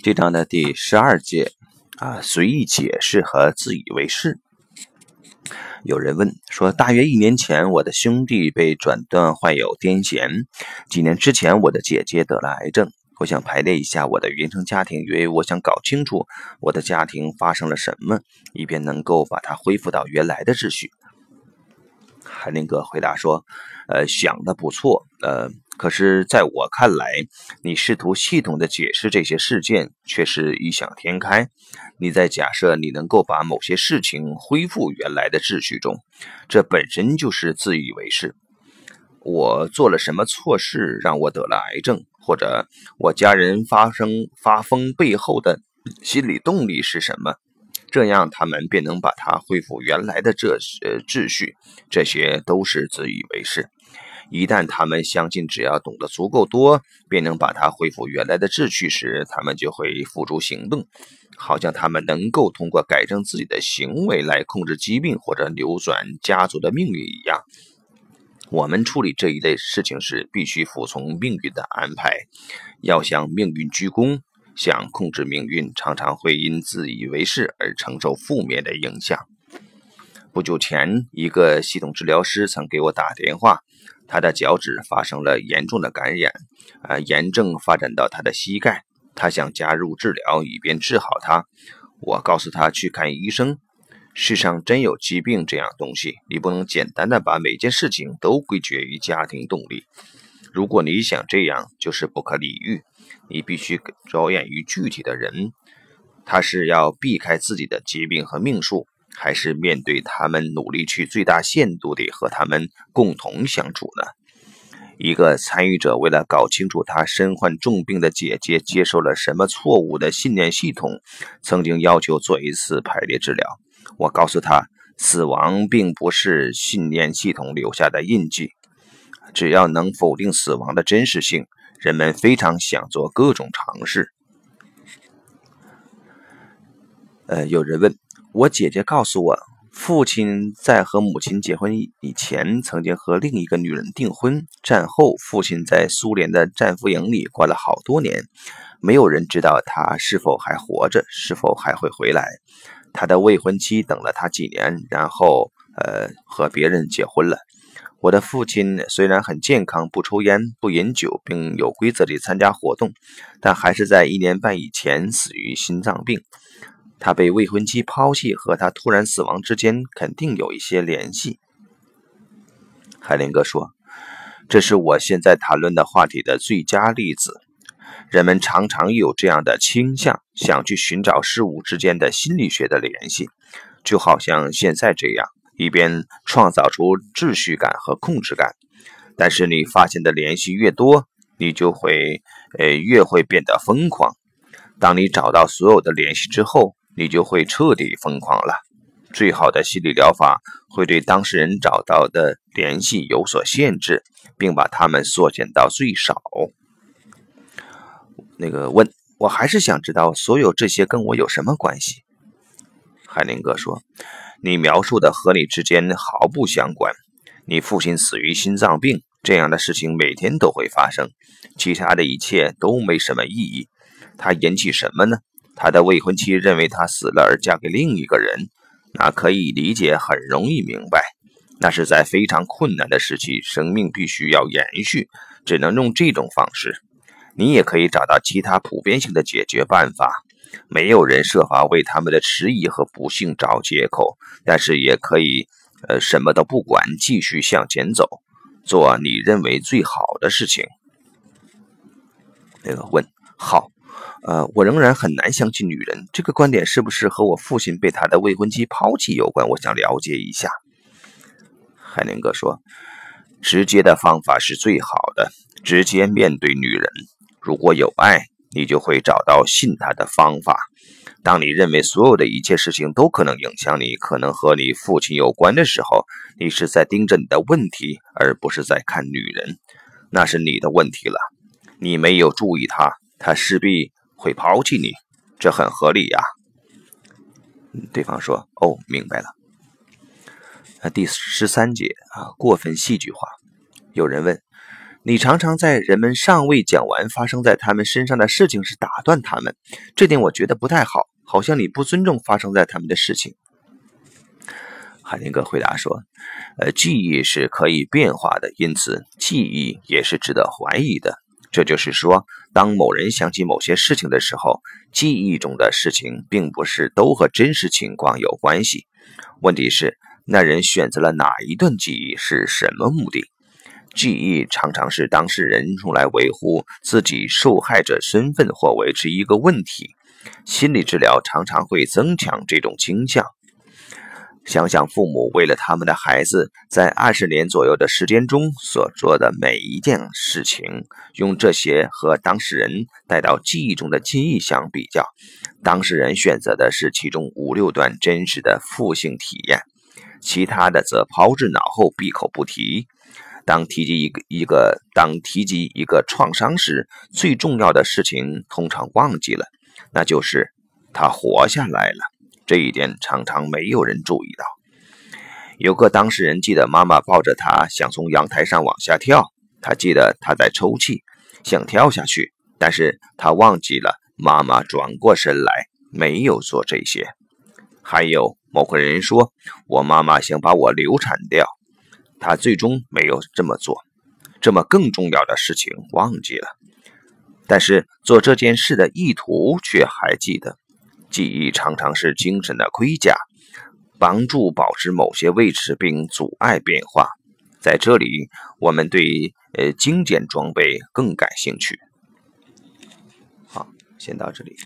这章的第十二节啊，随意解释和自以为是。有人问说，大约一年前，我的兄弟被诊断患有癫痫；几年之前，我的姐姐得了癌症。我想排列一下我的原生家庭，因为我想搞清楚我的家庭发生了什么，以便能够把它恢复到原来的秩序。海林格回答说：“呃，想的不错，呃，可是在我看来，你试图系统的解释这些事件，却是异想天开。你在假设你能够把某些事情恢复原来的秩序中，这本身就是自以为是。我做了什么错事让我得了癌症，或者我家人发生发疯背后的心理动力是什么？”这样，他们便能把它恢复原来的这些秩序。这些都是自以为是。一旦他们相信，只要懂得足够多，便能把它恢复原来的秩序时，他们就会付诸行动，好像他们能够通过改正自己的行为来控制疾病或者扭转家族的命运一样。我们处理这一类事情时，必须服从命运的安排，要向命运鞠躬。想控制命运，常常会因自以为是而承受负面的影响。不久前，一个系统治疗师曾给我打电话，他的脚趾发生了严重的感染，啊，炎症发展到他的膝盖，他想加入治疗以便治好他。我告诉他去看医生。世上真有疾病这样东西，你不能简单的把每件事情都归结于家庭动力。如果你想这样，就是不可理喻。你必须着眼于具体的人，他是要避开自己的疾病和命数，还是面对他们努力去最大限度地和他们共同相处呢？一个参与者为了搞清楚他身患重病的姐姐接受了什么错误的信念系统，曾经要求做一次排列治疗。我告诉他，死亡并不是信念系统留下的印记，只要能否定死亡的真实性。人们非常想做各种尝试。呃，有人问我，姐姐告诉我，父亲在和母亲结婚以前，曾经和另一个女人订婚。战后，父亲在苏联的战俘营里关了好多年，没有人知道他是否还活着，是否还会回来。他的未婚妻等了他几年，然后呃和别人结婚了。我的父亲虽然很健康，不抽烟，不饮酒，并有规则地参加活动，但还是在一年半以前死于心脏病。他被未婚妻抛弃和他突然死亡之间肯定有一些联系。海林格说：“这是我现在谈论的话题的最佳例子。人们常常有这样的倾向，想去寻找事物之间的心理学的联系，就好像现在这样。”以便创造出秩序感和控制感，但是你发现的联系越多，你就会呃越会变得疯狂。当你找到所有的联系之后，你就会彻底疯狂了。最好的心理疗法会对当事人找到的联系有所限制，并把他们缩减到最少。那个问，我还是想知道所有这些跟我有什么关系？海林格说。你描述的和你之间毫不相关。你父亲死于心脏病，这样的事情每天都会发生。其他的一切都没什么意义。他引起什么呢？他的未婚妻认为他死了而嫁给另一个人，那可以理解，很容易明白。那是在非常困难的时期，生命必须要延续，只能用这种方式。你也可以找到其他普遍性的解决办法。没有人设法为他们的迟疑和不幸找借口，但是也可以，呃，什么都不管，继续向前走，做你认为最好的事情。那个问好，呃，我仍然很难相信女人这个观点是不是和我父亲被他的未婚妻抛弃有关？我想了解一下。海宁哥说，直接的方法是最好的，直接面对女人，如果有爱。你就会找到信他的方法。当你认为所有的一切事情都可能影响你，可能和你父亲有关的时候，你是在盯着你的问题，而不是在看女人。那是你的问题了。你没有注意他，他势必会抛弃你，这很合理呀。对方说：“哦，明白了。”那第十三节啊，过分戏剧化。有人问。你常常在人们尚未讲完发生在他们身上的事情时打断他们，这点我觉得不太好，好像你不尊重发生在他们的事情。海宁格回答说：“呃，记忆是可以变化的，因此记忆也是值得怀疑的。这就是说，当某人想起某些事情的时候，记忆中的事情并不是都和真实情况有关系。问题是，那人选择了哪一段记忆是什么目的？记忆常常是当事人用来维护自己受害者身份或维持一个问题。心理治疗常常会增强这种倾向。”想想父母为了他们的孩子，在二十年左右的时间中所做的每一件事情，用这些和当事人带到记忆中的记忆相比较，当事人选择的是其中五六段真实的负性体验，其他的则抛之脑后，闭口不提。当提及一个一个当提及一个创伤时，最重要的事情通常忘记了，那就是他活下来了。这一点常常没有人注意到。有个当事人记得妈妈抱着他想从阳台上往下跳，他记得他在抽泣，想跳下去，但是他忘记了妈妈转过身来没有做这些。还有某个人说，我妈妈想把我流产掉，他最终没有这么做。这么更重要的事情忘记了，但是做这件事的意图却还记得。记忆常常是精神的盔甲，帮助保持某些位置并阻碍变化。在这里，我们对呃精简装备更感兴趣。好，先到这里。